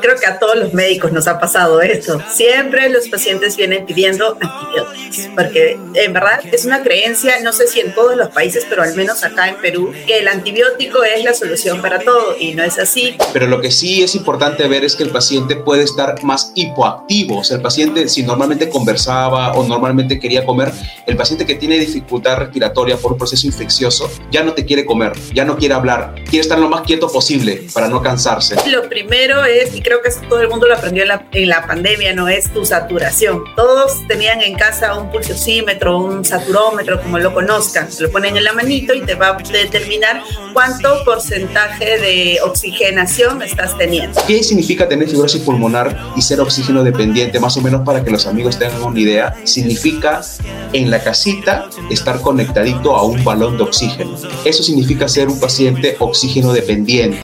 creo que a todos los médicos nos ha pasado esto. Siempre los pacientes vienen pidiendo antibióticos, porque en verdad es una creencia, no sé si en todos los países, pero al menos acá en Perú, que el antibiótico es la solución para todo y no es así. Pero lo que sí es importante ver es que el paciente puede estar más hipoactivo. O sea, el paciente, si normalmente conversaba o normalmente quería comer, el paciente que tiene dificultad respiratoria por un proceso infeccioso ya no te quiere comer, ya no quiere hablar, quiere estar lo más quieto posible para no cansarse. Lo primero es, y creo que todo el mundo lo aprendió en la, en la pandemia, no es tu saturación. Todos tenían en casa un pulsosímetro, un saturómetro, como lo conozcan. Lo ponen en la manito y te va a determinar cuánto porcentaje de oxigenación estás teniendo. ¿Qué significa tener fibrosis pulmonar y ser oxígeno dependiente? Más o menos para que los amigos tengan una idea. Significa en la casita estar conectadito a un balón de oxígeno. Eso significa ser un paciente oxígeno dependiente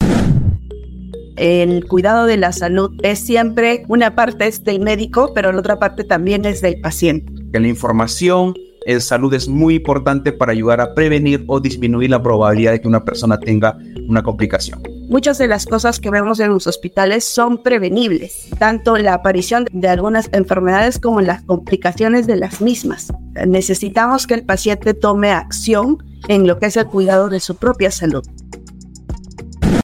el cuidado de la salud es siempre una parte es del médico, pero la otra parte también es del paciente. Que la información en salud es muy importante para ayudar a prevenir o disminuir la probabilidad de que una persona tenga una complicación. Muchas de las cosas que vemos en los hospitales son prevenibles, tanto la aparición de algunas enfermedades como las complicaciones de las mismas. Necesitamos que el paciente tome acción en lo que es el cuidado de su propia salud.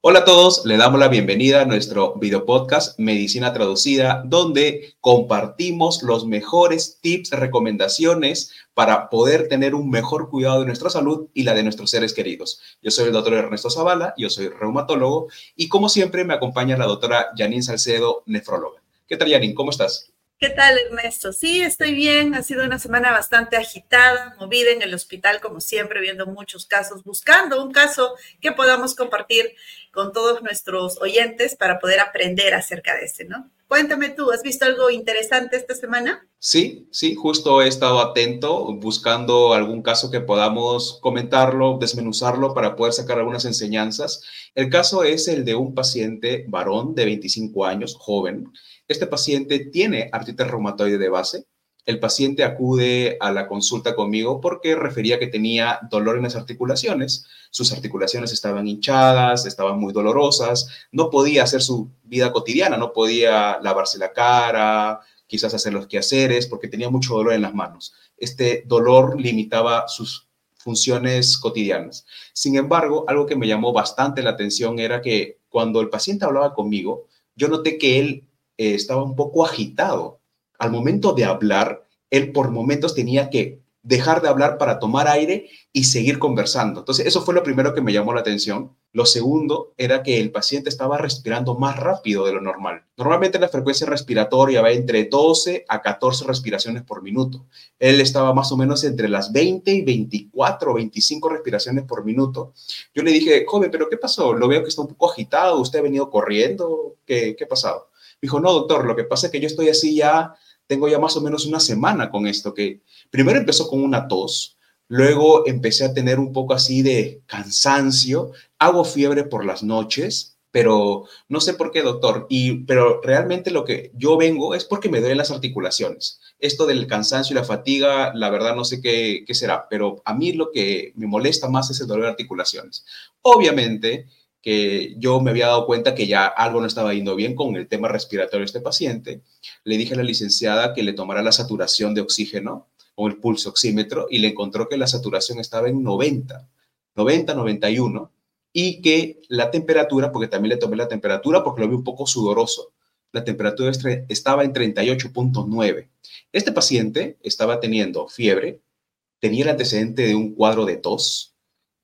Hola a todos, le damos la bienvenida a nuestro video podcast Medicina Traducida, donde compartimos los mejores tips, recomendaciones para poder tener un mejor cuidado de nuestra salud y la de nuestros seres queridos. Yo soy el doctor Ernesto Zavala, yo soy reumatólogo y como siempre me acompaña la doctora Janine Salcedo, nefróloga. ¿Qué tal, Janine? ¿Cómo estás? ¿Qué tal, Ernesto? Sí, estoy bien. Ha sido una semana bastante agitada, movida en el hospital, como siempre, viendo muchos casos, buscando un caso que podamos compartir con todos nuestros oyentes para poder aprender acerca de ese, ¿no? Cuéntame tú, ¿has visto algo interesante esta semana? Sí, sí, justo he estado atento, buscando algún caso que podamos comentarlo, desmenuzarlo para poder sacar algunas enseñanzas. El caso es el de un paciente varón de 25 años, joven, este paciente tiene artritis reumatoide de base. El paciente acude a la consulta conmigo porque refería que tenía dolor en las articulaciones. Sus articulaciones estaban hinchadas, estaban muy dolorosas, no podía hacer su vida cotidiana, no podía lavarse la cara, quizás hacer los quehaceres porque tenía mucho dolor en las manos. Este dolor limitaba sus funciones cotidianas. Sin embargo, algo que me llamó bastante la atención era que cuando el paciente hablaba conmigo, yo noté que él eh, estaba un poco agitado. Al momento de hablar, él por momentos tenía que dejar de hablar para tomar aire y seguir conversando. Entonces, eso fue lo primero que me llamó la atención. Lo segundo era que el paciente estaba respirando más rápido de lo normal. Normalmente la frecuencia respiratoria va entre 12 a 14 respiraciones por minuto. Él estaba más o menos entre las 20 y 24 o 25 respiraciones por minuto. Yo le dije, joven, ¿pero qué pasó? Lo veo que está un poco agitado. ¿Usted ha venido corriendo? ¿Qué, qué ha pasado? Dijo, no, doctor, lo que pasa es que yo estoy así ya, tengo ya más o menos una semana con esto, que primero empezó con una tos, luego empecé a tener un poco así de cansancio, hago fiebre por las noches, pero no sé por qué, doctor, y, pero realmente lo que yo vengo es porque me duelen las articulaciones. Esto del cansancio y la fatiga, la verdad no sé qué, qué será, pero a mí lo que me molesta más es el dolor de articulaciones. Obviamente, que yo me había dado cuenta que ya algo no estaba yendo bien con el tema respiratorio de este paciente. Le dije a la licenciada que le tomara la saturación de oxígeno o el pulso oxímetro y le encontró que la saturación estaba en 90, 90, 91 y que la temperatura, porque también le tomé la temperatura porque lo vi un poco sudoroso, la temperatura estaba en 38.9. Este paciente estaba teniendo fiebre, tenía el antecedente de un cuadro de tos,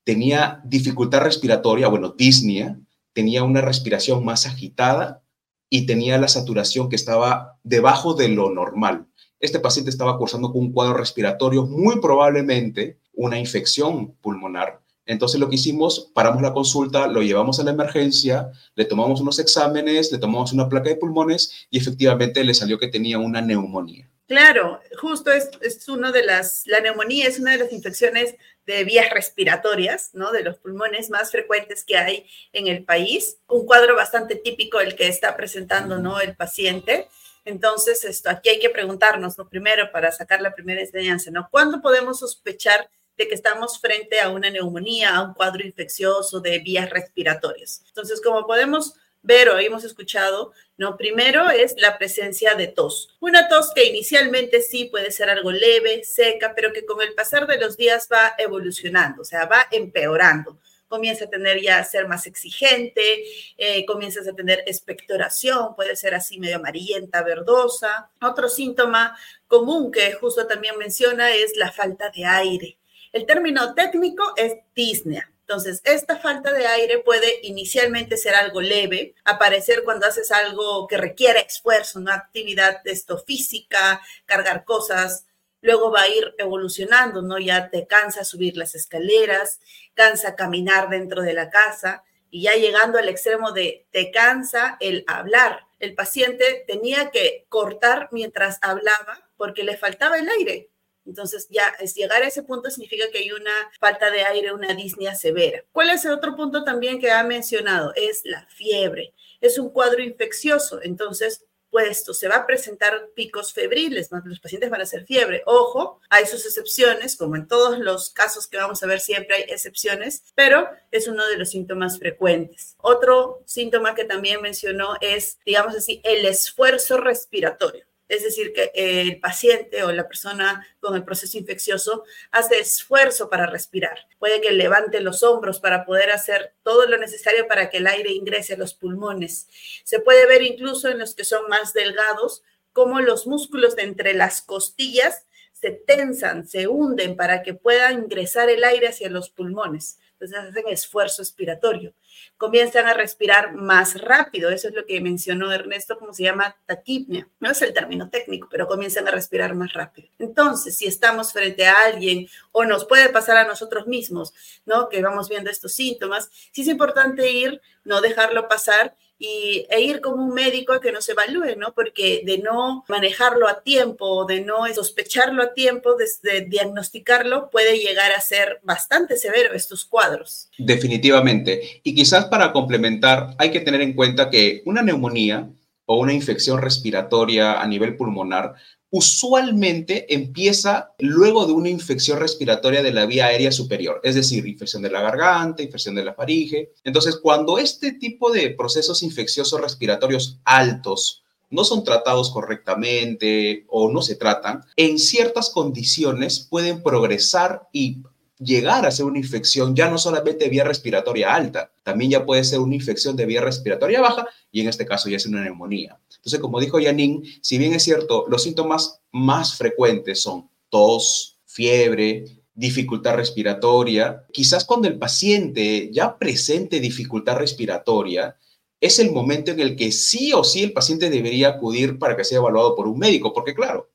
tenía dificultad respiratoria, bueno, disnea, tenía una respiración más agitada y tenía la saturación que estaba debajo de lo normal. Este paciente estaba cursando con un cuadro respiratorio, muy probablemente una infección pulmonar. Entonces lo que hicimos, paramos la consulta, lo llevamos a la emergencia, le tomamos unos exámenes, le tomamos una placa de pulmones y efectivamente le salió que tenía una neumonía. Claro, justo es, es uno de las, la neumonía es una de las infecciones de vías respiratorias, ¿no? De los pulmones más frecuentes que hay en el país. Un cuadro bastante típico el que está presentando, ¿no? El paciente. Entonces, esto, aquí hay que preguntarnos, lo primero, para sacar la primera enseñanza, ¿no? ¿Cuándo podemos sospechar de que estamos frente a una neumonía, a un cuadro infeccioso de vías respiratorias? Entonces, como podemos ver o hemos escuchado, ¿no? Primero es la presencia de tos. Una tos que inicialmente sí puede ser algo leve, seca, pero que con el pasar de los días va evolucionando, o sea, va empeorando comienza a tener ya a ser más exigente, eh, comienzas a tener expectoración, puede ser así medio amarillenta, verdosa. Otro síntoma común que justo también menciona es la falta de aire. El término técnico es disnea. Entonces, esta falta de aire puede inicialmente ser algo leve, aparecer cuando haces algo que requiere esfuerzo, una actividad esto, física, cargar cosas, luego va a ir evolucionando, ¿no? Ya te cansa subir las escaleras, cansa caminar dentro de la casa y ya llegando al extremo de te cansa el hablar. El paciente tenía que cortar mientras hablaba porque le faltaba el aire. Entonces, ya es llegar a ese punto significa que hay una falta de aire, una disnea severa. ¿Cuál es el otro punto también que ha mencionado? Es la fiebre. Es un cuadro infeccioso. Entonces, puesto, se va a presentar picos febriles, los pacientes van a hacer fiebre. Ojo, hay sus excepciones, como en todos los casos que vamos a ver siempre hay excepciones, pero es uno de los síntomas frecuentes. Otro síntoma que también mencionó es, digamos así, el esfuerzo respiratorio es decir, que el paciente o la persona con el proceso infeccioso hace esfuerzo para respirar. Puede que levante los hombros para poder hacer todo lo necesario para que el aire ingrese a los pulmones. Se puede ver incluso en los que son más delgados cómo los músculos de entre las costillas se tensan, se hunden para que pueda ingresar el aire hacia los pulmones entonces hacen esfuerzo expiratorio. Comienzan a respirar más rápido, eso es lo que mencionó Ernesto, como se llama taquipnea. No es el término técnico, pero comienzan a respirar más rápido. Entonces, si estamos frente a alguien o nos puede pasar a nosotros mismos, ¿no? Que vamos viendo estos síntomas, sí es importante ir, no dejarlo pasar y, e ir como un médico a que nos evalúe, ¿no? Porque de no manejarlo a tiempo, de no sospecharlo a tiempo, de, diagnosticarlo, puede llegar a ser bastante severo estos cuadros. Definitivamente. Y quizás para complementar, hay que tener en cuenta que una neumonía o una infección respiratoria a nivel pulmonar usualmente empieza luego de una infección respiratoria de la vía aérea superior, es decir, infección de la garganta, infección de la faringe. Entonces, cuando este tipo de procesos infecciosos respiratorios altos no son tratados correctamente o no se tratan, en ciertas condiciones pueden progresar y llegar a ser una infección ya no solamente de vía respiratoria alta, también ya puede ser una infección de vía respiratoria baja y en este caso ya es una neumonía. Entonces, como dijo Yanin, si bien es cierto, los síntomas más frecuentes son tos, fiebre, dificultad respiratoria, quizás cuando el paciente ya presente dificultad respiratoria, es el momento en el que sí o sí el paciente debería acudir para que sea evaluado por un médico, porque claro,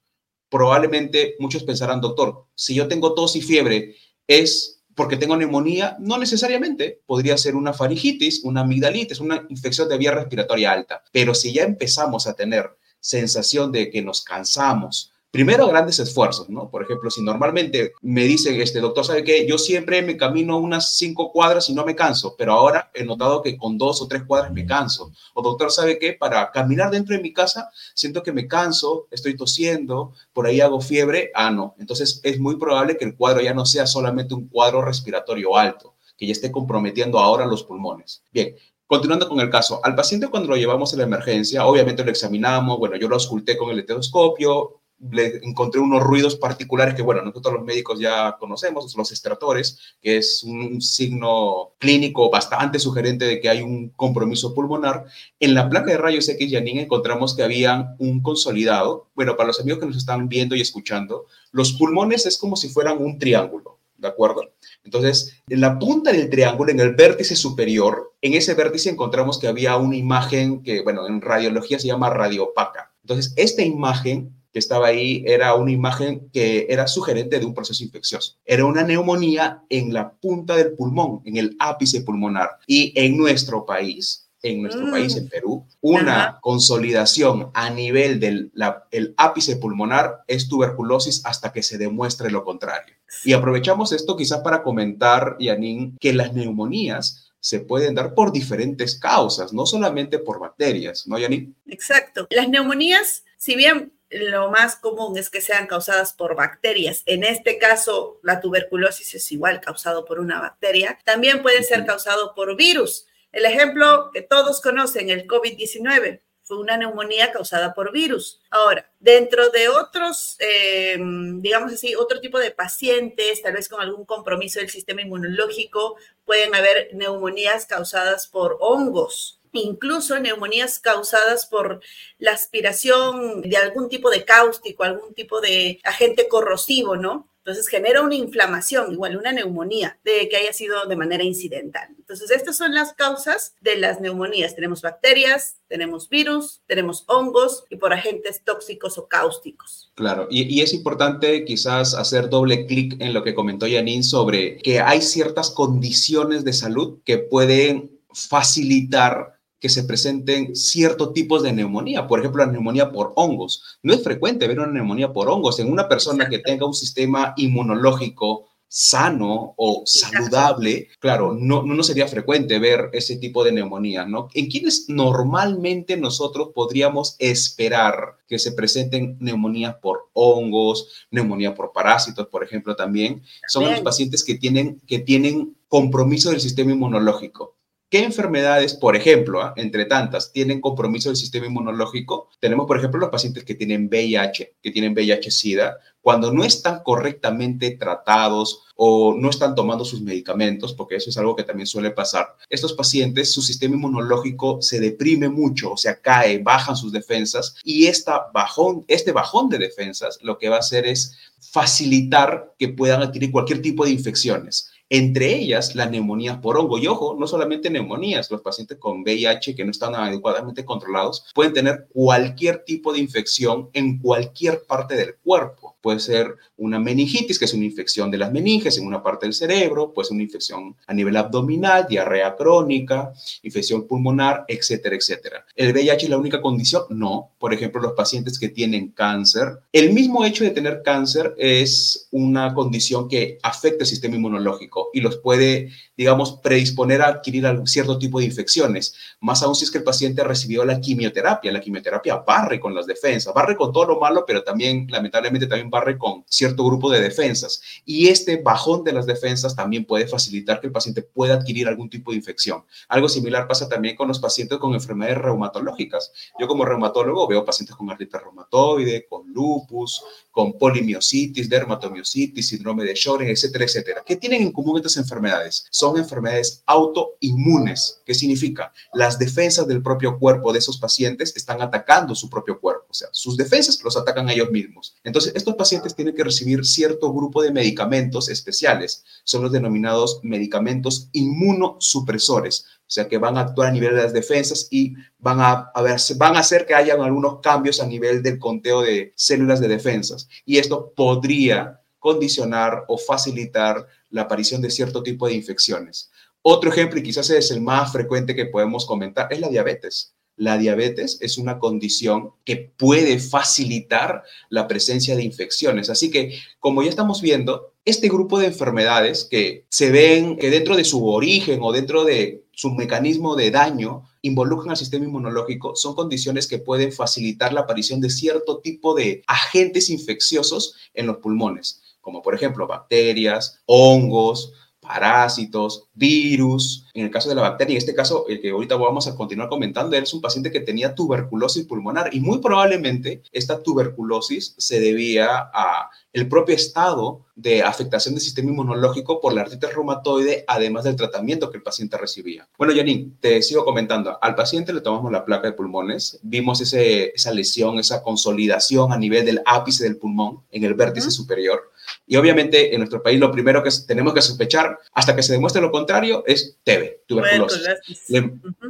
probablemente muchos pensarán, doctor, si yo tengo tos y fiebre es porque tengo neumonía, no necesariamente. Podría ser una faringitis, una amigdalitis, una infección de vía respiratoria alta. Pero si ya empezamos a tener sensación de que nos cansamos, primero grandes esfuerzos, ¿no? Por ejemplo, si normalmente me dicen, este doctor, ¿sabe qué? Yo siempre me camino unas cinco cuadras y no me canso, pero ahora he notado que con dos o tres cuadras me canso. O doctor, ¿sabe qué? Para caminar dentro de mi casa siento que me canso, estoy tosiendo, por ahí hago fiebre. Ah, no. Entonces es muy probable que el cuadro ya no sea solamente un cuadro respiratorio alto, que ya esté comprometiendo ahora los pulmones. Bien, Continuando con el caso, al paciente cuando lo llevamos a la emergencia, obviamente lo examinamos, bueno, yo lo ausculté con el estetoscopio, le encontré unos ruidos particulares que, bueno, nosotros los médicos ya conocemos, los estratores, que es un signo clínico bastante sugerente de que hay un compromiso pulmonar. En la placa de rayos X Yanin encontramos que había un consolidado. Bueno, para los amigos que nos están viendo y escuchando, los pulmones es como si fueran un triángulo, ¿de acuerdo? Entonces, en la punta del triángulo, en el vértice superior, en ese vértice encontramos que había una imagen que, bueno, en radiología se llama radiopaca. Entonces, esta imagen estaba ahí era una imagen que era sugerente de un proceso infeccioso. Era una neumonía en la punta del pulmón, en el ápice pulmonar. Y en nuestro país, en nuestro mm. país, en Perú, una consolidación a nivel del el ápice pulmonar es tuberculosis hasta que se demuestre lo contrario. Y aprovechamos esto quizás para comentar, Yanin, que las neumonías se pueden dar por diferentes causas, no solamente por bacterias, ¿no, Yanin? Exacto. Las neumonías, si bien lo más común es que sean causadas por bacterias. En este caso, la tuberculosis es igual causado por una bacteria. También puede ser causado por virus. El ejemplo que todos conocen, el COVID-19, fue una neumonía causada por virus. Ahora, dentro de otros, eh, digamos así, otro tipo de pacientes, tal vez con algún compromiso del sistema inmunológico, pueden haber neumonías causadas por hongos, incluso neumonías causadas por la aspiración de algún tipo de cáustico, algún tipo de agente corrosivo, ¿no? Entonces genera una inflamación, igual una neumonía, de que haya sido de manera incidental. Entonces, estas son las causas de las neumonías. Tenemos bacterias, tenemos virus, tenemos hongos y por agentes tóxicos o cáusticos. Claro, y, es importante quizás hacer doble clic en lo que comentó Janine sobre que hay ciertas condiciones de salud que pueden facilitar que se presenten ciertos tipos de neumonía, por ejemplo, la neumonía por hongos. No es frecuente ver una neumonía por hongos en una persona que tenga un sistema inmunológico sano o saludable, claro, no, no sería frecuente ver ese tipo de neumonía, ¿no? En quienes normalmente nosotros podríamos esperar que se presenten neumonías por hongos, neumonía por parásitos, por ejemplo, también, son los pacientes que tienen, que tienen compromiso del sistema inmunológico. ¿Qué enfermedades, por ejemplo, ah, entre tantas, tienen compromiso del sistema inmunológico? Tenemos, por ejemplo, los pacientes que tienen VIH, que tienen VIH-Sida, cuando no están correctamente tratados o no están tomando sus medicamentos, porque eso es algo que también suele pasar. Estos pacientes, su sistema inmunológico se deprime mucho, o sea, cae, bajan sus defensas y esta bajón, este bajón de defensas lo que va a hacer es facilitar que puedan adquirir cualquier tipo de infecciones entre ellas las neumonías por hongo. Y ojo, no solamente neumonías, los pacientes con VIH que no están adecuadamente controlados pueden tener cualquier tipo de infección en cualquier parte del cuerpo. Puede ser una meningitis, que es una infección de las meninges en una parte del cerebro, puede ser una infección a nivel abdominal, diarrea crónica, infección pulmonar, etcétera, etcétera. ¿El VIH es la única condición? No. Por ejemplo, los pacientes que tienen cáncer, el mismo hecho de tener cáncer es una condición que afecta el sistema inmunológico y los puede, digamos, predisponer a adquirir algún cierto tipo de infecciones. Más aún si es que el paciente recibió la quimioterapia. La quimioterapia barre con las defensas, barre con todo lo malo, pero también, lamentablemente, también barre con cierto grupo de defensas. Y este bajón de las defensas también puede facilitar que el paciente pueda adquirir algún tipo de infección. Algo similar pasa también con los pacientes con enfermedades reumatológicas. Yo como reumatólogo veo pacientes con artritis reumatoide, con lupus, con polimiositis, dermatomiositis, síndrome de Sjögren, etcétera, etcétera. ¿Qué tienen en común estas enfermedades? Son enfermedades autoinmunes. ¿Qué significa? Las defensas del propio cuerpo de esos pacientes están atacando su propio cuerpo. O sea, sus defensas los atacan a ellos mismos. Entonces, estos pacientes tienen que recibir cierto grupo de medicamentos especiales. Son los denominados medicamentos inmunosupresores. O sea, que van a actuar a nivel de las defensas y van a, ver, van a hacer que haya algunos cambios a nivel del conteo de células de defensas. Y esto podría condicionar o facilitar la aparición de cierto tipo de infecciones. Otro ejemplo, y quizás es el más frecuente que podemos comentar, es la diabetes. La diabetes es una condición que puede facilitar la presencia de infecciones. Así que, como ya estamos viendo, este grupo de enfermedades que se ven que dentro de su origen o dentro de su mecanismo de daño involucran al sistema inmunológico son condiciones que pueden facilitar la aparición de cierto tipo de agentes infecciosos en los pulmones, como por ejemplo bacterias, hongos, parásitos, virus. En el caso de la bacteria, en este caso, el que ahorita vamos a continuar comentando, él es un paciente que tenía tuberculosis pulmonar y muy probablemente esta tuberculosis se debía a el propio estado de afectación del sistema inmunológico por la artritis reumatoide, además del tratamiento que el paciente recibía. Bueno, Janine, te sigo comentando. Al paciente le tomamos la placa de pulmones, vimos ese, esa lesión, esa consolidación a nivel del ápice del pulmón en el vértice superior. Y obviamente en nuestro país lo primero que tenemos que sospechar hasta que se demuestre lo contrario es TB, tuberculosis.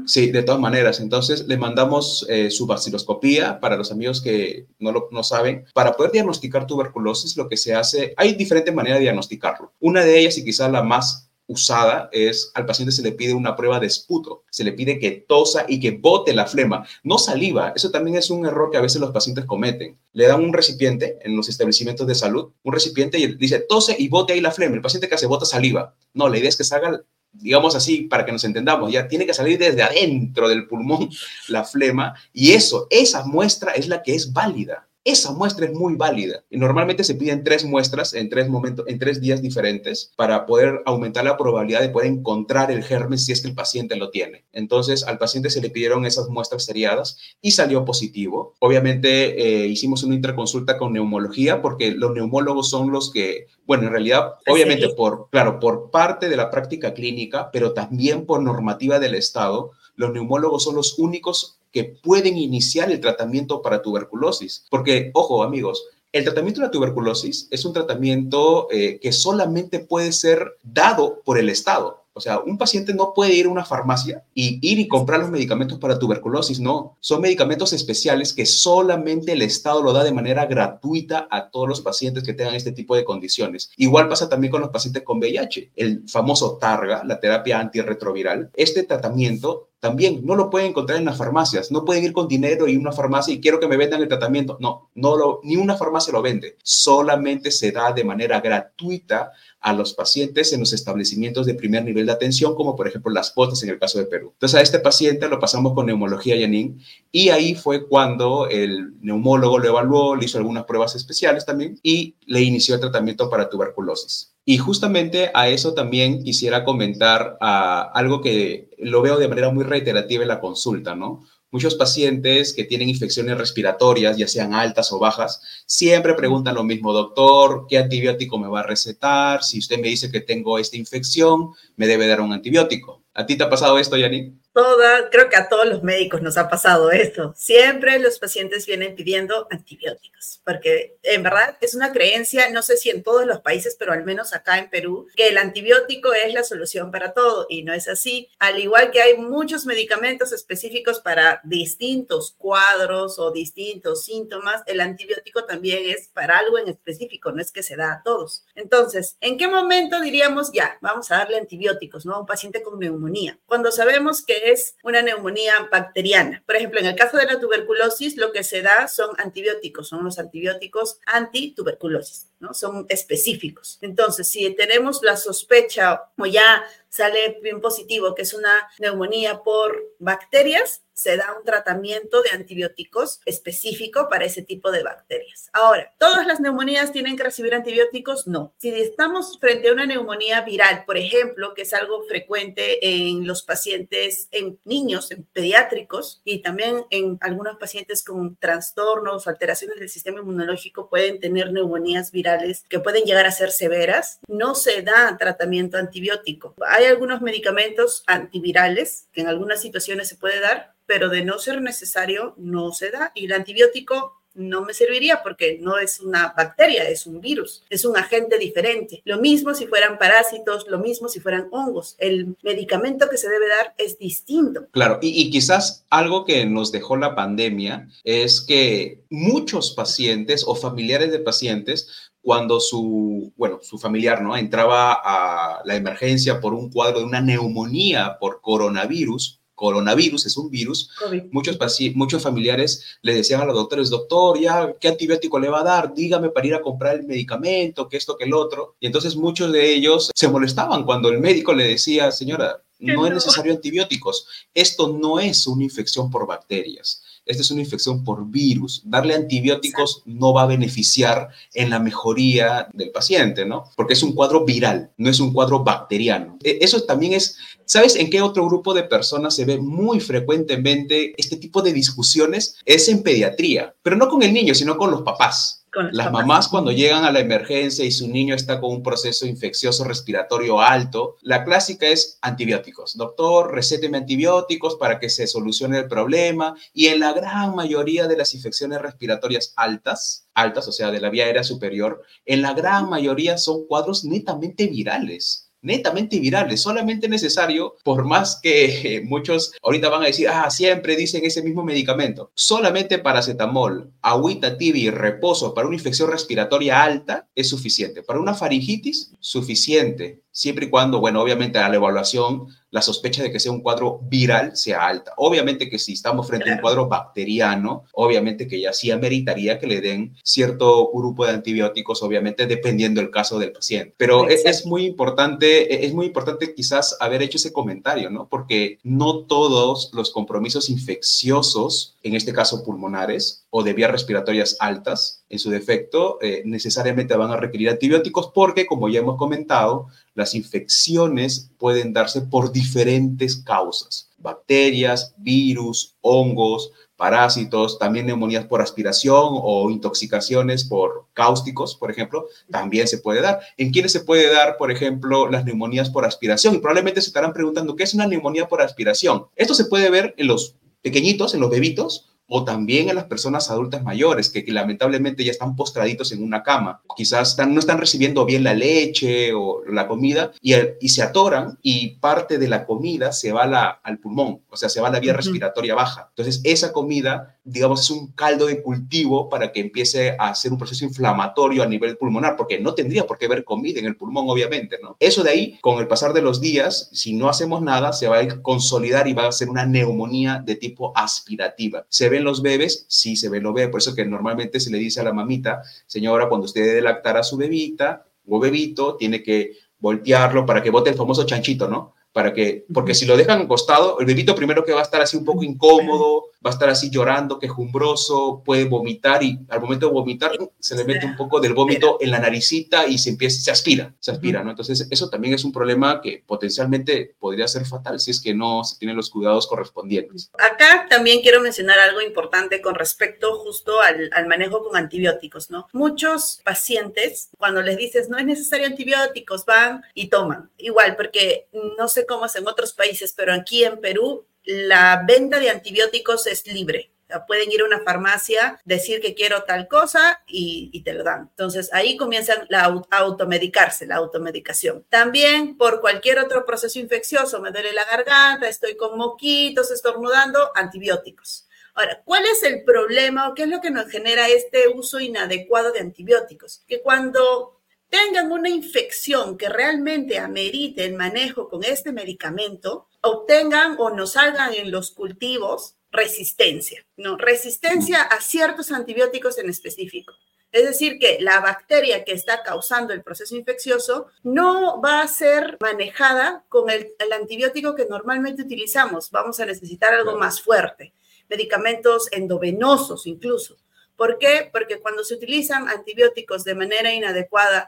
Sí, de todas maneras. Entonces le mandamos eh, su vaciloscopía para los amigos que no lo no saben. Para poder diagnosticar tuberculosis lo que se hace, hay diferentes maneras de diagnosticarlo. Una de ellas y quizás la más usada es al paciente se le pide una prueba de esputo, se le pide que tosa y que bote la flema, no saliva. Eso también es un error que a veces los pacientes cometen. Le dan un recipiente en los establecimientos de salud, un recipiente y dice tose y bote ahí la flema. El paciente que hace bota saliva. No, la idea es que salga digamos así, para que nos entendamos, ya tiene que salir desde adentro del pulmón la flema y eso, esa muestra es la que es válida esa muestra es muy válida. Y normalmente se piden tres muestras en tres momentos, en tres días diferentes para poder aumentar la probabilidad de poder encontrar el germen si es que el paciente lo tiene. Entonces, al paciente se le pidieron esas muestras seriadas y salió positivo. Obviamente, eh, hicimos una interconsulta con neumología porque los neumólogos son los que, bueno, en realidad, obviamente, por, claro, por parte de la práctica clínica, pero también por normativa del Estado, los neumólogos son los únicos pueden iniciar el tratamiento para tuberculosis. Porque, ojo amigos, el tratamiento de la tuberculosis es un tratamiento eh, que solamente puede ser dado por el Estado. O sea, un paciente no puede ir a una farmacia y ir y comprar los medicamentos para tuberculosis, no. Son medicamentos especiales que solamente el Estado lo da de manera gratuita a todos los pacientes que tengan este tipo de condiciones. Igual pasa también con los pacientes con VIH. El famoso TARGA, la terapia antirretroviral, este tratamiento también no lo pueden encontrar en las farmacias. No pueden ir con dinero y una farmacia y quiero que me vendan el tratamiento. No, no lo, ni una farmacia lo vende. Solamente se da de manera gratuita a los pacientes en los establecimientos de primer nivel de atención, como por ejemplo las postas en el caso de Perú. Entonces a este paciente lo pasamos con neumología Yanin y ahí fue cuando el neumólogo lo evaluó, le hizo algunas pruebas especiales también y le inició el tratamiento para tuberculosis. Y justamente a eso también quisiera comentar algo que lo veo de manera muy reiterativa en la consulta, ¿no? Muchos pacientes que tienen infecciones respiratorias, ya sean altas o bajas, siempre preguntan lo mismo, doctor, ¿qué antibiótico me va a recetar? Si usted me dice que tengo esta infección, me debe dar un antibiótico. ¿A ti te ha pasado esto, Yanni? Toda, creo que a todos los médicos nos ha pasado esto. Siempre los pacientes vienen pidiendo antibióticos, porque en verdad es una creencia, no sé si en todos los países, pero al menos acá en Perú, que el antibiótico es la solución para todo y no es así. Al igual que hay muchos medicamentos específicos para distintos cuadros o distintos síntomas, el antibiótico también es para algo en específico, no es que se da a todos. Entonces, ¿en qué momento diríamos ya, vamos a darle antibióticos ¿no? a un paciente con neumonía? Cuando sabemos que es una neumonía bacteriana. Por ejemplo, en el caso de la tuberculosis, lo que se da son antibióticos, son los antibióticos antituberculosis, ¿no? Son específicos. Entonces, si tenemos la sospecha o ya sale bien positivo, que es una neumonía por bacterias, se da un tratamiento de antibióticos específico para ese tipo de bacterias. Ahora, ¿todas las neumonías tienen que recibir antibióticos? No. Si estamos frente a una neumonía viral, por ejemplo, que es algo frecuente en los pacientes, en niños, en pediátricos y también en algunos pacientes con trastornos alteraciones del sistema inmunológico pueden tener neumonías virales que pueden llegar a ser severas, no se da tratamiento antibiótico. Hay algunos medicamentos antivirales que en algunas situaciones se puede dar, pero de no ser necesario no se da. Y el antibiótico no me serviría porque no es una bacteria, es un virus, es un agente diferente. Lo mismo si fueran parásitos, lo mismo si fueran hongos. El medicamento que se debe dar es distinto. Claro, y, quizás algo que nos dejó la pandemia es que muchos pacientes o familiares de pacientes cuando su, bueno, su familiar ¿no? entraba a la emergencia por un cuadro de una neumonía por coronavirus, coronavirus es un virus, muchos, muchos familiares le decían a los doctores, doctor, ya, ¿qué antibiótico le va a dar? Dígame para ir a comprar el medicamento, que esto, que el otro. Y entonces muchos de ellos se molestaban cuando el médico le decía, señora, no es necesario antibióticos, esto no es una infección por bacterias esta es una infección por virus. Darle antibióticos no va a beneficiar en la mejoría del paciente, ¿no? Porque es un cuadro viral, no es un cuadro bacteriano. E, eso también es, ¿sabes en qué otro grupo de personas se ve muy frecuentemente este tipo de discusiones? Es en pediatría, pero no con el niño, sino con los papás. Las mamás cuando llegan a la emergencia y su niño está con un proceso infeccioso respiratorio alto, la clásica es antibióticos. Doctor, recéteme antibióticos para que se solucione el problema. Y en la gran mayoría de las infecciones respiratorias altas, altas, o sea, de la vía aérea superior, en la gran mayoría son cuadros netamente virales netamente virales, solamente necesario, por más que muchos ahorita van a decir, ah, siempre dicen ese mismo medicamento, solamente paracetamol, agüita tibia y reposo para una infección respiratoria alta es suficiente. Para una faringitis, suficiente siempre y cuando, bueno, obviamente a la evaluación la sospecha de que sea un cuadro viral sea alta. Obviamente que si estamos frente a un cuadro bacteriano, obviamente que ya sí ameritaría que le den cierto grupo de antibióticos, obviamente dependiendo del caso del paciente. Pero es, es, muy importante, e, es muy importante quizás haber hecho ese comentario, ¿no? Porque no todos los compromisos infecciosos, en este caso pulmonares o de vías respiratorias altas, en su defecto, eh, necesariamente van a requerir antibióticos porque, como ya hemos comentado, las infecciones pueden darse por diferentes causas, bacterias, virus, hongos, parásitos, también neumonías por aspiración o intoxicaciones por cáusticos, por ejemplo, también se puede dar. ¿En quiénes se puede dar, por ejemplo, las neumonías por aspiración? Y probablemente se estarán preguntando, ¿qué es una neumonía por aspiración? Esto se puede ver en los pequeñitos, en los bebitos, o también en las personas adultas mayores que, lamentablemente ya están postraditos en una cama, quizás no están recibiendo bien la leche o la comida y, y se atoran y parte de la comida se va al pulmón, o sea, se va a la vía respiratoria baja. Entonces, esa comida digamos, es un caldo de cultivo para que empiece a hacer un proceso inflamatorio a nivel pulmonar, porque no tendría por qué haber comida en el pulmón, obviamente, ¿no? Eso de ahí, con el pasar de los días, si no hacemos nada, se va a consolidar y va a ser una neumonía de tipo aspirativa. ¿Se ven los bebés? Sí, se ven los bebés. Por eso que normalmente se le dice a la mamita, señora, cuando usted debe lactar a su bebita o bebito, tiene que voltearlo para que bote el famoso chanchito, ¿no? Para que, porque si lo dejan acostado, el bebito primero que va a estar así un poco incómodo, va a estar así llorando, quejumbroso, puede vomitar y al momento de vomitar se le mete un poco del vómito en la naricita y se empieza, se aspira, se aspira, ¿no? Entonces eso también es un problema que potencialmente podría ser fatal si es que no se tienen los cuidados correspondientes. Acá también quiero mencionar algo importante con respecto justo al, al manejo con antibióticos, ¿no? Muchos pacientes, cuando les dices no es necesario antibióticos, van y toman. Igual, porque no sé cómo es en otros países, pero aquí en Perú la venta de antibióticos es libre. pueden ir a una farmacia, decir que quiero tal cosa y, te lo dan. Entonces ahí comienzan la a automedicarse, la automedicación. También por cualquier otro proceso infeccioso, me duele la garganta, estoy con moquitos, estornudando, antibióticos. Ahora, ¿cuál es el problema o qué es lo que nos genera este uso inadecuado de antibióticos? Que cuando tengan una infección que realmente amerite el manejo con este medicamento, obtengan o nos salgan en los cultivos resistencia, ¿no? Resistencia a ciertos antibióticos en específico. Es decir, que la bacteria que está causando el proceso infeccioso no va a ser manejada con el, el antibiótico que normalmente utilizamos. Vamos a necesitar algo más fuerte, medicamentos endovenosos incluso. ¿Por qué? Porque cuando se utilizan antibióticos de manera inadecuada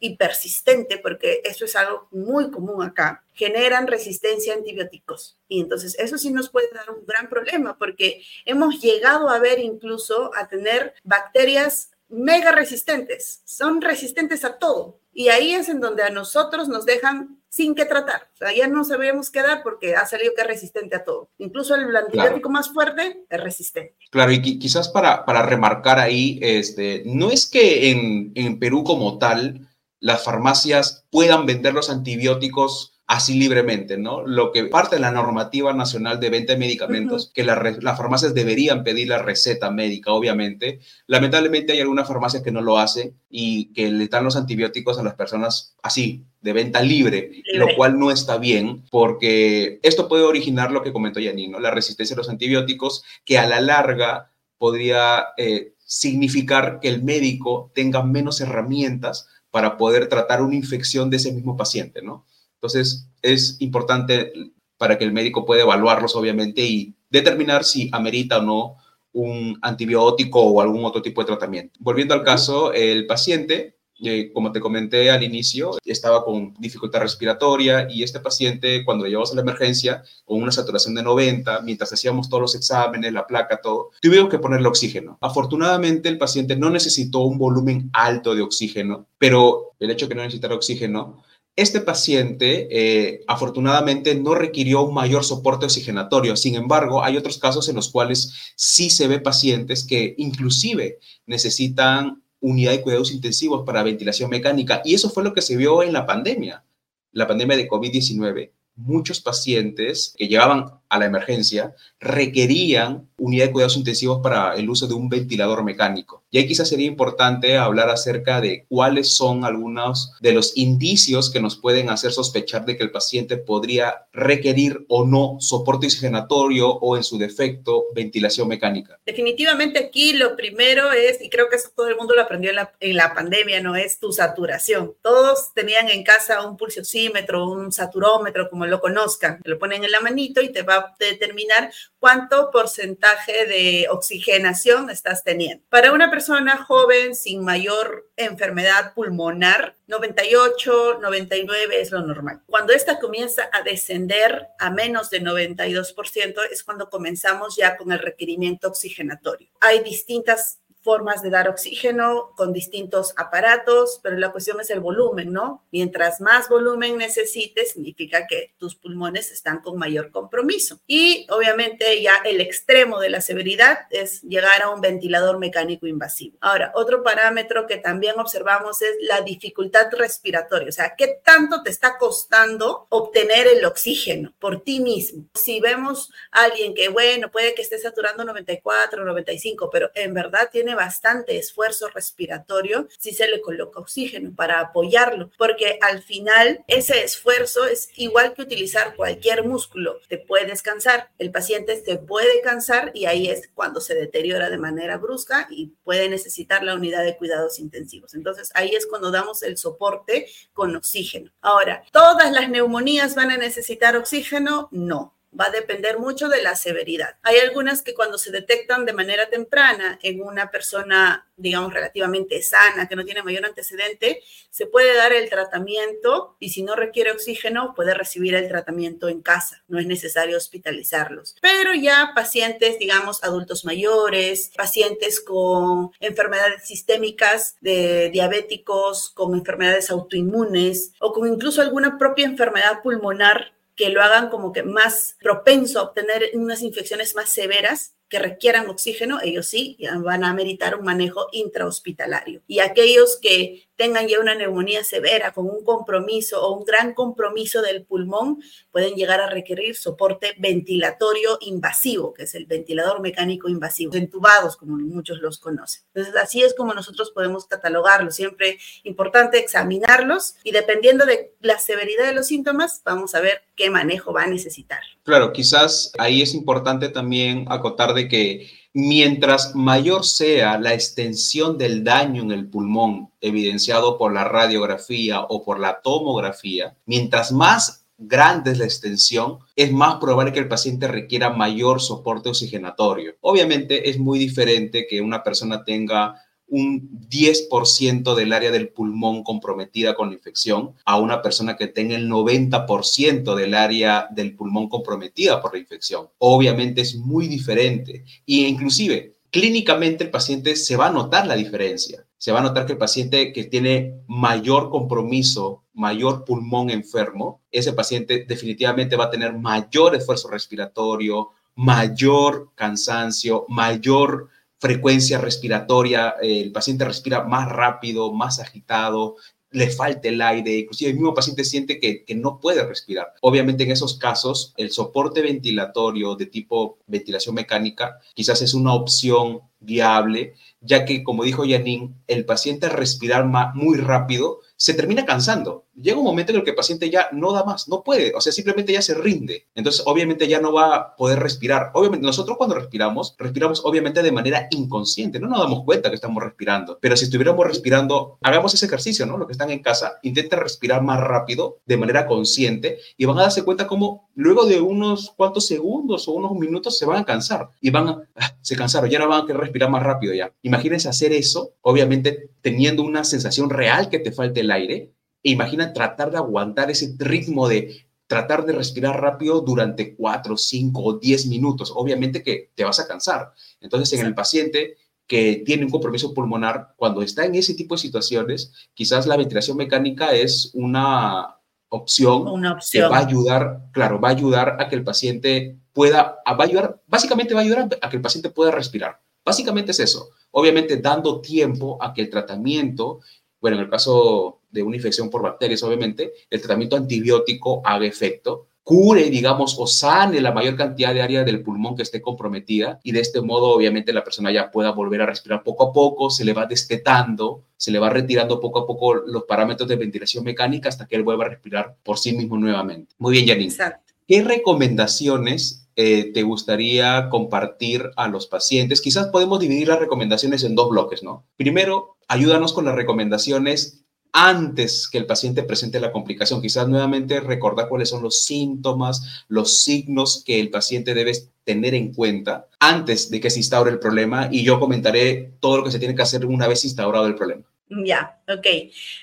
y persistente, porque eso es algo muy común acá, generan resistencia a antibióticos. Y entonces eso sí nos puede dar un gran problema, porque hemos llegado a ver incluso a tener bacterias mega resistentes, son resistentes a todo. Y ahí es en donde a nosotros nos dejan sin que tratar. O sea, ya no sabemos qué dar porque ha salido que es resistente a todo. Incluso el antibiótico más fuerte es resistente. Claro, y quizás para, para remarcar ahí, este, no es que en, en Perú como tal las farmacias puedan vender los antibióticos así libremente, ¿no? Lo que parte de la normativa nacional de venta de medicamentos, que las farmacias deberían pedir la receta médica, obviamente. Lamentablemente hay algunas farmacias que no lo hacen y que le dan los antibióticos a las personas así, de venta libre, lo cual no está bien, porque esto puede originar lo que comentó Yanino, la resistencia a los antibióticos, que a la larga podría eh, significar que el médico tenga menos herramientas para poder tratar una infección de ese mismo paciente, ¿no? Entonces, es importante para que el médico pueda evaluarlos, obviamente, y determinar si amerita o no un antibiótico o algún otro tipo de tratamiento. Volviendo al caso, el paciente, eh, como te comenté al inicio, estaba con dificultad respiratoria y este paciente, cuando lo llevamos a la emergencia, con una saturación de 90, mientras hacíamos todos los exámenes, la placa, todo, tuvimos que ponerle oxígeno. Afortunadamente, el paciente no necesitó un volumen alto de oxígeno, pero el hecho de que no necesitara oxígeno este paciente, eh, afortunadamente, no requirió un mayor soporte oxigenatorio. Sin embargo, hay otros casos en los cuales sí se ve pacientes que inclusive necesitan unidad de cuidados intensivos para ventilación mecánica. Y eso fue lo que se vio en la pandemia, la pandemia de COVID-19. Muchos pacientes que llevaban a la emergencia requerían unidad de cuidados intensivos para el uso de un ventilador mecánico. Y ahí quizás sería importante hablar acerca de cuáles son algunos de los indicios que nos pueden hacer sospechar de que el paciente podría requerir o no soporte oxigenatorio o en su defecto ventilación mecánica. Definitivamente aquí lo primero es, y creo que eso todo el mundo lo aprendió en la, en la pandemia, no es tu saturación. Todos tenían en casa un pulsiosímetro, un saturómetro, como lo conozcan. Lo ponen en la manito y te va determinar cuánto porcentaje de oxigenación estás teniendo. Para una persona joven sin mayor enfermedad pulmonar, 98, 99 es lo normal. Cuando esta comienza a descender a menos de 92% es cuando comenzamos ya con el requerimiento oxigenatorio. Hay distintas formas de dar oxígeno con distintos aparatos, pero la cuestión es el volumen, ¿no? Mientras más volumen necesites, significa que tus pulmones están con mayor compromiso. Y obviamente ya el extremo de la severidad es llegar a un ventilador mecánico invasivo. Ahora, otro parámetro que también observamos es la dificultad respiratoria, o sea, ¿qué tanto te está costando obtener el oxígeno por ti mismo? Si vemos a alguien que, bueno, puede que esté saturando 94, 95, pero en verdad tiene bastante esfuerzo respiratorio si se le coloca oxígeno para apoyarlo, porque al final ese esfuerzo es igual que utilizar cualquier músculo. Te puedes cansar, el paciente se puede cansar y ahí es cuando se deteriora de manera brusca y puede necesitar la unidad de cuidados intensivos. Entonces ahí es cuando damos el soporte con oxígeno. Ahora, ¿todas las neumonías van a necesitar oxígeno? No va a depender mucho de la severidad. Hay algunas que cuando se detectan de manera temprana en una persona, digamos, relativamente sana, que no tiene mayor antecedente, se puede dar el tratamiento y si no requiere oxígeno, puede recibir el tratamiento en casa. No es necesario hospitalizarlos. Pero ya pacientes, digamos, adultos mayores, pacientes con enfermedades sistémicas de diabéticos, con enfermedades autoinmunes o con incluso alguna propia enfermedad pulmonar que lo hagan como que más propenso a obtener unas infecciones más severas que requieran oxígeno, ellos sí van a meritar un manejo intrahospitalario. Y aquellos que tengan ya una neumonía severa con un compromiso o un gran compromiso del pulmón, pueden llegar a requerir soporte ventilatorio invasivo, que es el ventilador mecánico invasivo, entubados, como muchos los conocen. Entonces, así es como nosotros podemos catalogarlos. Siempre importante examinarlos y dependiendo de la severidad de los síntomas, vamos a ver qué manejo va a necesitar. Claro, quizás ahí es importante también acotar de que mientras mayor sea la extensión del daño en el pulmón evidenciado por la radiografía o por la tomografía, mientras más grande es la extensión, es más probable que el paciente requiera mayor soporte oxigenatorio. Obviamente es muy diferente que una persona tenga un 10% del área del pulmón comprometida con la infección a una persona que tenga el 90% del área del pulmón comprometida por la infección. Obviamente es muy diferente e inclusive clínicamente el paciente se va a notar la diferencia. Se va a notar que el paciente que tiene mayor compromiso, mayor pulmón enfermo, ese paciente definitivamente va a tener mayor esfuerzo respiratorio, mayor cansancio, mayor frecuencia respiratoria, el paciente respira más rápido, más agitado, le falta el aire, inclusive el mismo paciente siente que, que, no puede respirar. Obviamente en esos casos el soporte ventilatorio de tipo ventilación mecánica quizás es una opción viable, ya que como dijo Janine, el paciente respirar muy rápido se termina cansando. Llega un momento en el que el paciente ya no da más, no puede, o sea, simplemente ya se rinde. Entonces, obviamente ya no va a poder respirar. Obviamente, nosotros cuando respiramos, respiramos obviamente de manera inconsciente, no nos damos cuenta que estamos respirando. Pero si estuviéramos respirando, hagamos ese ejercicio, ¿no? Los que están en casa, intenten respirar más rápido, de manera consciente, y van a darse cuenta cómo luego de unos cuantos segundos o unos minutos se van a cansar y van a, ah, se cansaron, ya no van a querer respirar más rápido ya. Imagínense hacer eso, obviamente teniendo una sensación real que te falte el aire, e imagina tratar de aguantar ese ritmo de tratar de respirar rápido durante 4, 5 o 10 minutos. Obviamente que te vas a cansar. Entonces, en el paciente que tiene un compromiso pulmonar, cuando está en ese tipo de situaciones, quizás la ventilación mecánica es una opción, una opción. que va a ayudar, claro, va a ayudar a que el paciente pueda, va a ayudar, básicamente va a ayudar a que el paciente pueda respirar. Básicamente es eso. Obviamente dando tiempo a que el tratamiento, bueno, en el caso de una infección por bacterias, obviamente, el tratamiento antibiótico haga efecto cure, digamos, o sane la mayor cantidad de área del pulmón que esté comprometida y de este modo obviamente la persona ya pueda volver a respirar poco a poco, se le va destetando, se le va retirando poco a poco los parámetros de ventilación mecánica hasta que él vuelva a respirar por sí mismo nuevamente. Muy bien, Janine. Exacto. ¿Qué recomendaciones eh, te gustaría compartir a los pacientes? Quizás podemos dividir las recomendaciones en dos bloques, ¿no? Primero, ayúdanos con las recomendaciones antes que el paciente presente la complicación. Quizás nuevamente recordar cuáles son los síntomas, los signos que el paciente debe tener en cuenta antes de que se instaure el problema y yo comentaré todo lo que se tiene que hacer una vez instaurado el problema. Ya, ok.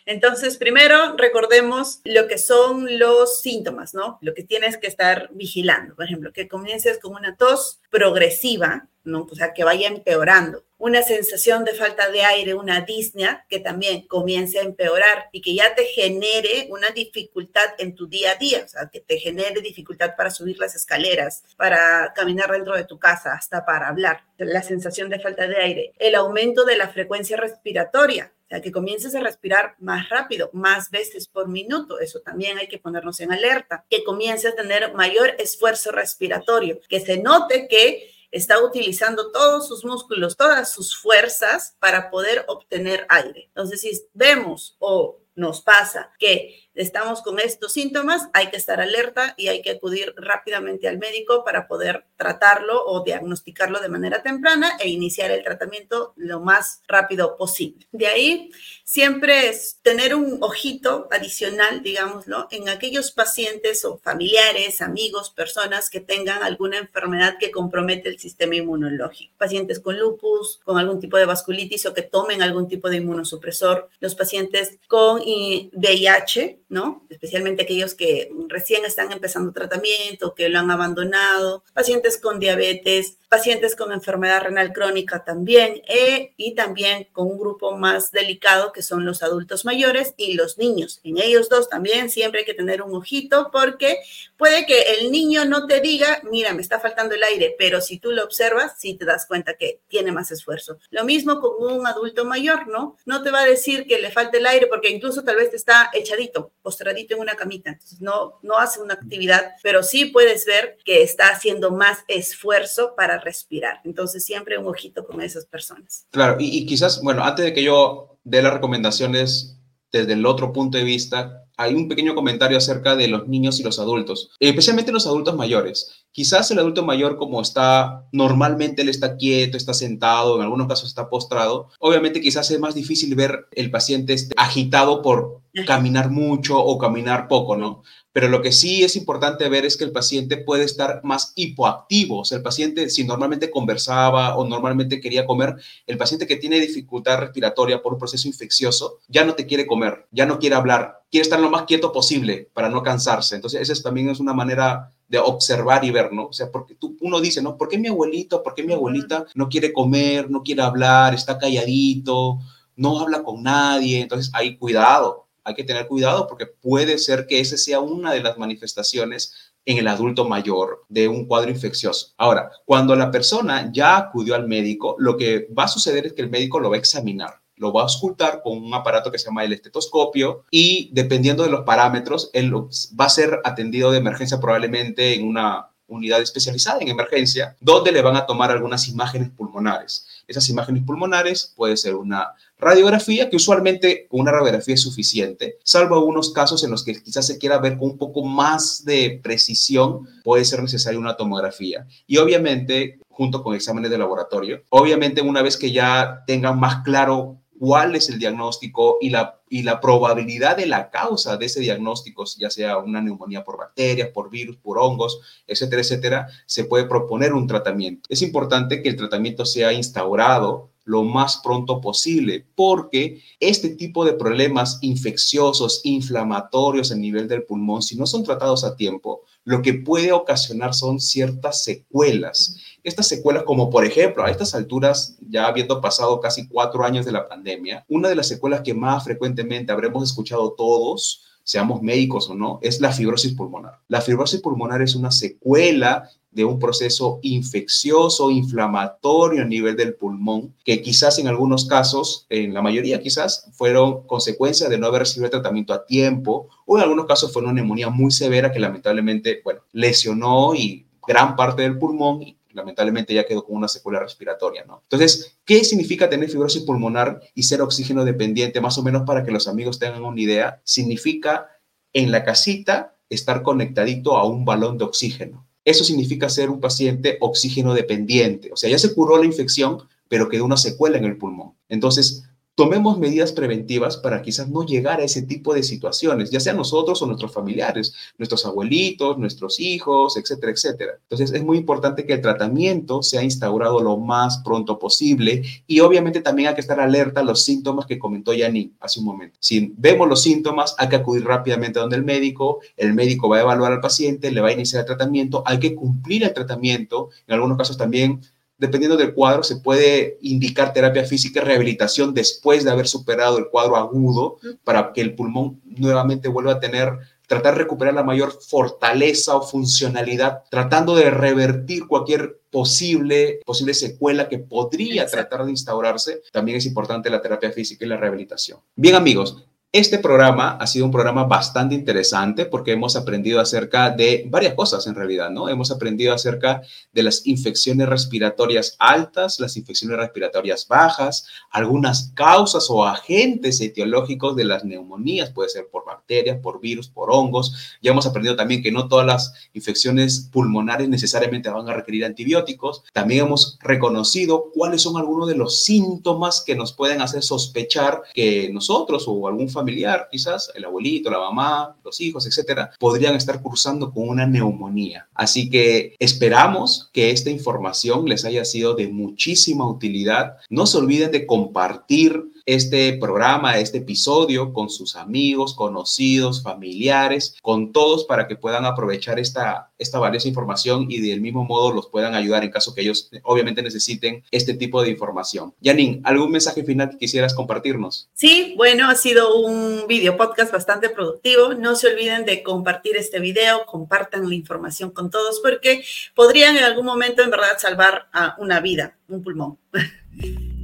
Entonces, primero recordemos lo que son los síntomas, ¿no? Lo que tienes que estar vigilando. Por ejemplo, que comiences con una tos progresiva, ¿no? O sea, que vaya empeorando. Una sensación de falta de aire, una disnea, que también comience a empeorar y que ya te genere una dificultad en tu día a día, o sea, que te genere dificultad para subir las escaleras, para caminar dentro de tu casa, hasta para hablar. La sensación de falta de aire. El aumento de la frecuencia respiratoria, que comiences a respirar más rápido, más veces por minuto. Eso también hay que ponernos en alerta. Que comiences a tener mayor esfuerzo respiratorio. Que se note que está utilizando todos sus músculos, todas sus fuerzas para poder obtener aire. Entonces, si vemos o nos pasa que estamos con estos síntomas, hay que estar alerta y hay que acudir rápidamente al médico para poder tratarlo o diagnosticarlo de manera temprana e iniciar el tratamiento lo más rápido posible. De ahí, siempre es tener un ojito adicional, digámoslo, en aquellos pacientes o familiares, amigos, personas que tengan alguna enfermedad que compromete el sistema inmunológico. Pacientes con lupus, con algún tipo de vasculitis o que tomen algún tipo de inmunosupresor. Los pacientes con VIH, ¿no? Especialmente aquellos que recién están empezando tratamiento, que lo han abandonado, pacientes con diabetes, pacientes con enfermedad renal crónica también, eh, y también con un grupo más delicado que son los adultos mayores y los niños. En ellos dos también siempre hay que tener un ojito porque puede que el niño no te diga, mira, me está faltando el aire, pero si tú lo observas, sí te das cuenta que tiene más esfuerzo. Lo mismo con un adulto mayor, ¿no? No te va a decir que le falta el aire porque incluso tal vez está echadito postradito en una camita, no, no hace una actividad, pero sí puedes ver que está haciendo más esfuerzo para respirar. Entonces siempre un ojito con esas personas. Claro, y quizás, bueno, antes de que yo dé las recomendaciones desde el otro punto de vista, hay un pequeño comentario acerca de los niños y los adultos, especialmente los adultos mayores. Quizás el adulto mayor, como está normalmente, él está quieto, está sentado, en algunos casos está postrado, obviamente quizás es más difícil ver el paciente este agitado por caminar mucho o caminar poco, ¿no? Pero lo que sí es importante ver es que el paciente puede estar más hipoactivo. O sea, el paciente, si normalmente conversaba o normalmente quería comer, el paciente que tiene dificultad respiratoria por un proceso infeccioso, ya no te quiere comer, ya no quiere hablar, quiere estar lo más quieto posible para no cansarse. Entonces, esa también es una manera de observar y ver, ¿no? O sea, porque tú, uno dice, ¿no? ¿Por qué mi abuelito, por qué mi abuelita no quiere comer, no quiere hablar, está calladito, no habla con nadie? Entonces, ahí cuidado, hay que tener cuidado porque puede ser que esa sea una de las manifestaciones en el adulto mayor de un cuadro infeccioso. Ahora, cuando la persona ya acudió al médico, lo que va a suceder es que el médico lo va a examinar lo va a auscultar con un aparato que se llama el estetoscopio y dependiendo de los parámetros, él va a ser atendido de emergencia probablemente en una unidad especializada en emergencia, donde le van a tomar algunas imágenes pulmonares. Esas imágenes pulmonares puede ser una radiografía, que usualmente una radiografía es suficiente, salvo algunos casos en los que quizás se quiera ver con un poco más de precisión, puede ser necesaria una tomografía. Y obviamente, junto con exámenes de laboratorio, obviamente una vez que ya tengan más claro cuál es el diagnóstico y la, y la probabilidad de la causa de ese diagnóstico, ya sea una neumonía por bacterias, por virus, por hongos, etcétera, etcétera, se puede proponer un tratamiento. Es importante que el tratamiento sea instaurado lo más pronto posible, porque este tipo de problemas infecciosos, inflamatorios a nivel del pulmón, si no son tratados a tiempo, lo que puede ocasionar son ciertas secuelas. Estas secuelas, como por ejemplo, a estas alturas, ya habiendo pasado casi cuatro años de la pandemia, una de las secuelas que más frecuentemente habremos escuchado todos, seamos médicos o no, es la fibrosis pulmonar. La fibrosis pulmonar es una secuela de un proceso infeccioso, inflamatorio a nivel del pulmón, que quizás en algunos casos, en la mayoría quizás, fueron consecuencia de no haber recibido el tratamiento a tiempo, o en algunos casos fue una neumonía muy severa que lamentablemente, bueno, lesionó y gran parte del pulmón y lamentablemente ya quedó con una secuela respiratoria, ¿no? Entonces, ¿qué significa tener fibrosis pulmonar y ser oxígeno dependiente? Más o menos para que los amigos tengan una idea, significa en la casita estar conectadito a un balón de oxígeno. Eso significa ser un paciente oxígeno dependiente, o sea, ya se curó la infección, pero quedó una secuela en el pulmón. Entonces, tomemos medidas preventivas para quizás no llegar a ese tipo de situaciones, ya sea nosotros o nuestros familiares, nuestros abuelitos, nuestros hijos, etcétera, etcétera. Entonces es muy importante que el tratamiento sea instaurado lo más pronto posible y obviamente también hay que estar alerta a los síntomas que comentó Yani hace un momento. Si vemos los síntomas, hay que acudir rápidamente a donde el médico, el médico va a evaluar al paciente, le va a iniciar el tratamiento, hay que cumplir el tratamiento, en algunos casos también dependiendo del cuadro, se puede indicar terapia física y rehabilitación después de haber superado el cuadro agudo para que el pulmón nuevamente vuelva a tener, tratar de recuperar la mayor fortaleza o funcionalidad, tratando de revertir cualquier posible, posible secuela que podría tratar de instaurarse. También es importante la terapia física y la rehabilitación. Bien amigos, este programa ha sido un programa bastante interesante porque hemos aprendido acerca de varias cosas en realidad, ¿no? Hemos aprendido acerca de las infecciones respiratorias altas, las infecciones respiratorias bajas, algunas causas o agentes etiológicos de las neumonías, puede ser por bacterias, por virus, por hongos. Ya hemos aprendido también que no todas las infecciones pulmonares necesariamente van a requerir antibióticos. También hemos reconocido cuáles son algunos de los síntomas que nos pueden hacer sospechar que nosotros o algún familiar familiar, quizás el abuelito, la mamá, los hijos, etcétera, podrían estar cursando con una neumonía. Así que esperamos que esta información les haya sido de muchísima utilidad. No se olviden de compartir este programa, este episodio con sus amigos, conocidos, familiares, con todos para que puedan aprovechar esta, esta valiosa información y del mismo modo los puedan ayudar en caso que ellos obviamente necesiten este tipo de información. Janine, ¿algún mensaje final que quisieras compartirnos? Sí, bueno, ha sido un video podcast bastante productivo. No se olviden de compartir este video, compartan la información con todos porque podrían en algún momento en verdad salvar a una vida, un pulmón.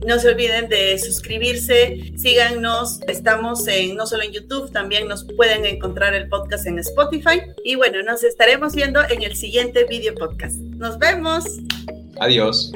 No se olviden de suscribirse, síganos, estamos en, no solo en YouTube, también nos pueden encontrar el podcast en Spotify. Y bueno, nos estaremos viendo en el siguiente video podcast. Nos vemos. Adiós.